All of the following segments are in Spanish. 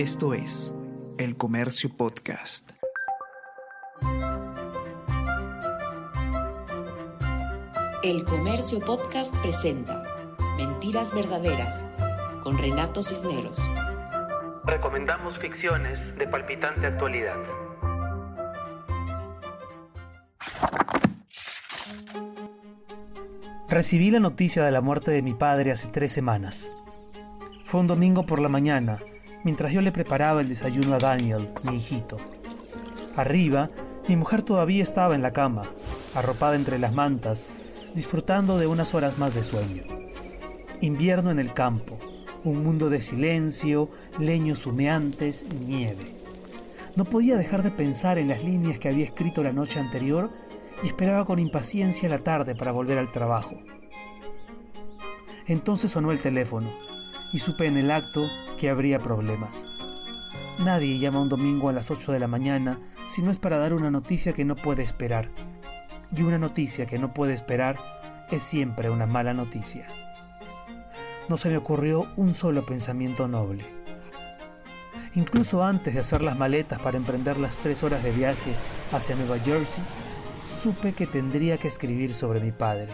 Esto es El Comercio Podcast. El Comercio Podcast presenta Mentiras Verdaderas con Renato Cisneros. Recomendamos ficciones de palpitante actualidad. Recibí la noticia de la muerte de mi padre hace tres semanas. Fue un domingo por la mañana, mientras yo le preparaba el desayuno a Daniel, mi hijito. Arriba, mi mujer todavía estaba en la cama, arropada entre las mantas, disfrutando de unas horas más de sueño. Invierno en el campo, un mundo de silencio, leños humeantes, nieve. No podía dejar de pensar en las líneas que había escrito la noche anterior y esperaba con impaciencia la tarde para volver al trabajo. Entonces sonó el teléfono y supe en el acto que habría problemas. Nadie llama un domingo a las 8 de la mañana si no es para dar una noticia que no puede esperar. Y una noticia que no puede esperar es siempre una mala noticia. No se me ocurrió un solo pensamiento noble. Incluso antes de hacer las maletas para emprender las tres horas de viaje hacia Nueva Jersey, supe que tendría que escribir sobre mi padre.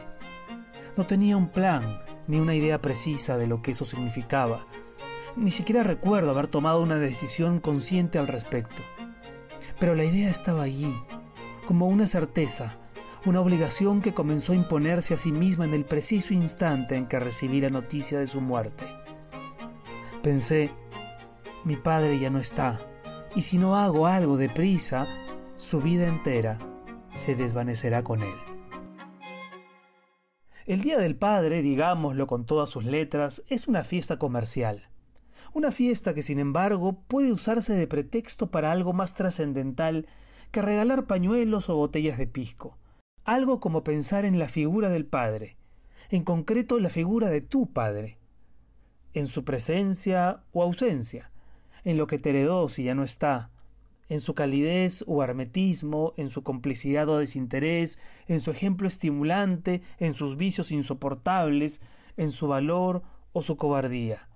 No tenía un plan ni una idea precisa de lo que eso significaba. Ni siquiera recuerdo haber tomado una decisión consciente al respecto. Pero la idea estaba allí, como una certeza, una obligación que comenzó a imponerse a sí misma en el preciso instante en que recibí la noticia de su muerte. Pensé, mi padre ya no está, y si no hago algo deprisa, su vida entera se desvanecerá con él. El Día del Padre, digámoslo con todas sus letras, es una fiesta comercial. Una fiesta que, sin embargo, puede usarse de pretexto para algo más trascendental que regalar pañuelos o botellas de pisco. Algo como pensar en la figura del Padre, en concreto la figura de tu Padre, en su presencia o ausencia, en lo que te heredó si ya no está, en su calidez o hermetismo, en su complicidad o desinterés, en su ejemplo estimulante, en sus vicios insoportables, en su valor o su cobardía.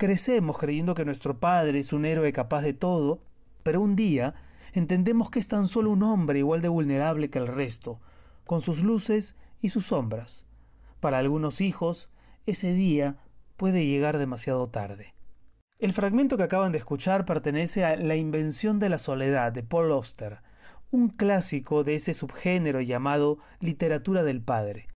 Crecemos creyendo que nuestro Padre es un héroe capaz de todo, pero un día entendemos que es tan solo un hombre igual de vulnerable que el resto, con sus luces y sus sombras. Para algunos hijos, ese día puede llegar demasiado tarde. El fragmento que acaban de escuchar pertenece a La invención de la soledad de Paul Auster, un clásico de ese subgénero llamado literatura del padre.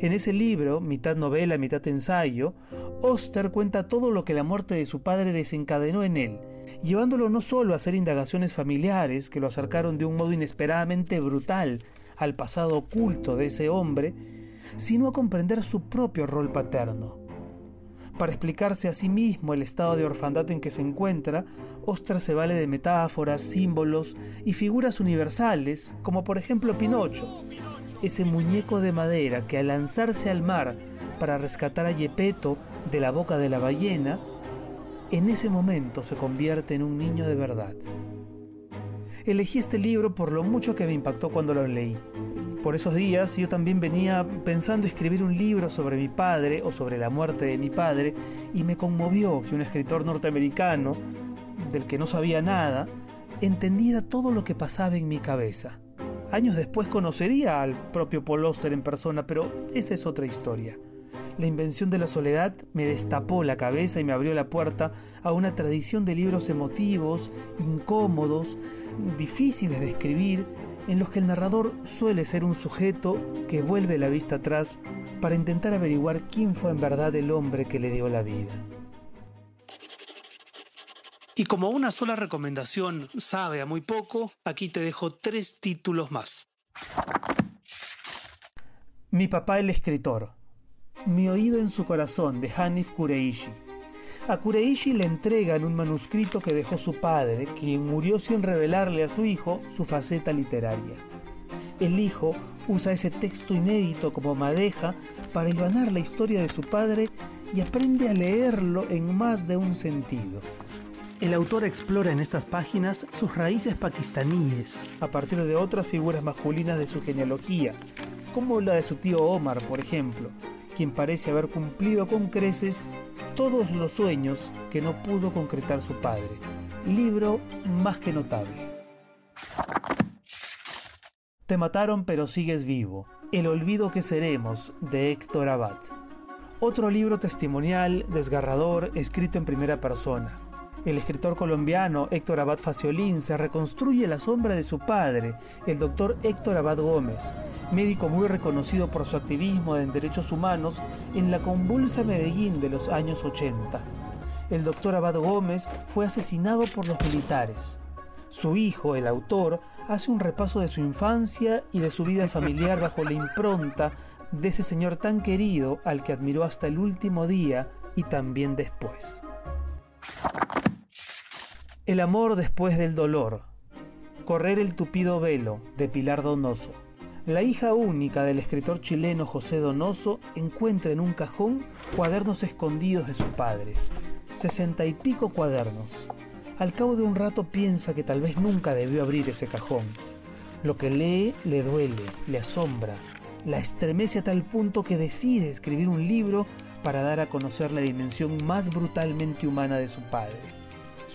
En ese libro, mitad novela, mitad ensayo, Oster cuenta todo lo que la muerte de su padre desencadenó en él, llevándolo no solo a hacer indagaciones familiares que lo acercaron de un modo inesperadamente brutal al pasado oculto de ese hombre, sino a comprender su propio rol paterno. Para explicarse a sí mismo el estado de orfandad en que se encuentra, Oster se vale de metáforas, símbolos y figuras universales, como por ejemplo Pinocho, ese muñeco de madera que al lanzarse al mar para rescatar a Yepeto de la boca de la ballena, en ese momento se convierte en un niño de verdad. Elegí este libro por lo mucho que me impactó cuando lo leí. Por esos días yo también venía pensando escribir un libro sobre mi padre o sobre la muerte de mi padre y me conmovió que un escritor norteamericano, del que no sabía nada, entendiera todo lo que pasaba en mi cabeza. Años después conocería al propio Paul Auster en persona, pero esa es otra historia. La invención de la soledad me destapó la cabeza y me abrió la puerta a una tradición de libros emotivos, incómodos, difíciles de escribir, en los que el narrador suele ser un sujeto que vuelve la vista atrás para intentar averiguar quién fue en verdad el hombre que le dio la vida. Y como una sola recomendación sabe a muy poco, aquí te dejo tres títulos más. Mi papá el escritor. Mi oído en su corazón de Hanif Kureishi. A Kureishi le entregan un manuscrito que dejó su padre, quien murió sin revelarle a su hijo su faceta literaria. El hijo usa ese texto inédito como madeja para hilvanar la historia de su padre y aprende a leerlo en más de un sentido. El autor explora en estas páginas sus raíces pakistaníes a partir de otras figuras masculinas de su genealogía, como la de su tío Omar, por ejemplo, quien parece haber cumplido con creces todos los sueños que no pudo concretar su padre. Libro más que notable. Te mataron pero sigues vivo. El olvido que seremos de Héctor Abad. Otro libro testimonial, desgarrador, escrito en primera persona. El escritor colombiano Héctor Abad Faciolín se reconstruye la sombra de su padre, el doctor Héctor Abad Gómez, médico muy reconocido por su activismo en derechos humanos en la convulsa Medellín de los años 80. El doctor Abad Gómez fue asesinado por los militares. Su hijo, el autor, hace un repaso de su infancia y de su vida familiar bajo la impronta de ese señor tan querido al que admiró hasta el último día y también después. El amor después del dolor. Correr el tupido velo de Pilar Donoso. La hija única del escritor chileno José Donoso encuentra en un cajón cuadernos escondidos de su padre. Sesenta y pico cuadernos. Al cabo de un rato piensa que tal vez nunca debió abrir ese cajón. Lo que lee le duele, le asombra, la estremece a tal punto que decide escribir un libro para dar a conocer la dimensión más brutalmente humana de su padre.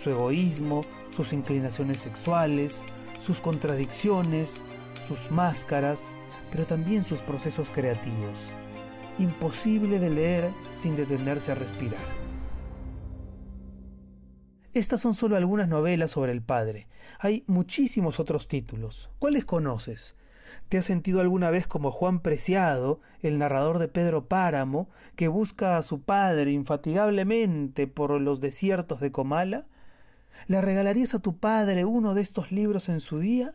Su egoísmo, sus inclinaciones sexuales, sus contradicciones, sus máscaras, pero también sus procesos creativos. Imposible de leer sin detenerse a respirar. Estas son solo algunas novelas sobre el padre. Hay muchísimos otros títulos. ¿Cuáles conoces? ¿Te has sentido alguna vez como Juan Preciado, el narrador de Pedro Páramo, que busca a su padre infatigablemente por los desiertos de Comala? ¿Le regalarías a tu padre uno de estos libros en su día?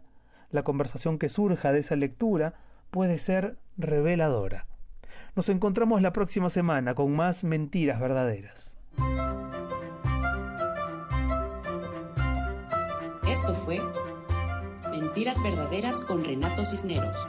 La conversación que surja de esa lectura puede ser reveladora. Nos encontramos la próxima semana con más mentiras verdaderas. Esto fue Mentiras Verdaderas con Renato Cisneros.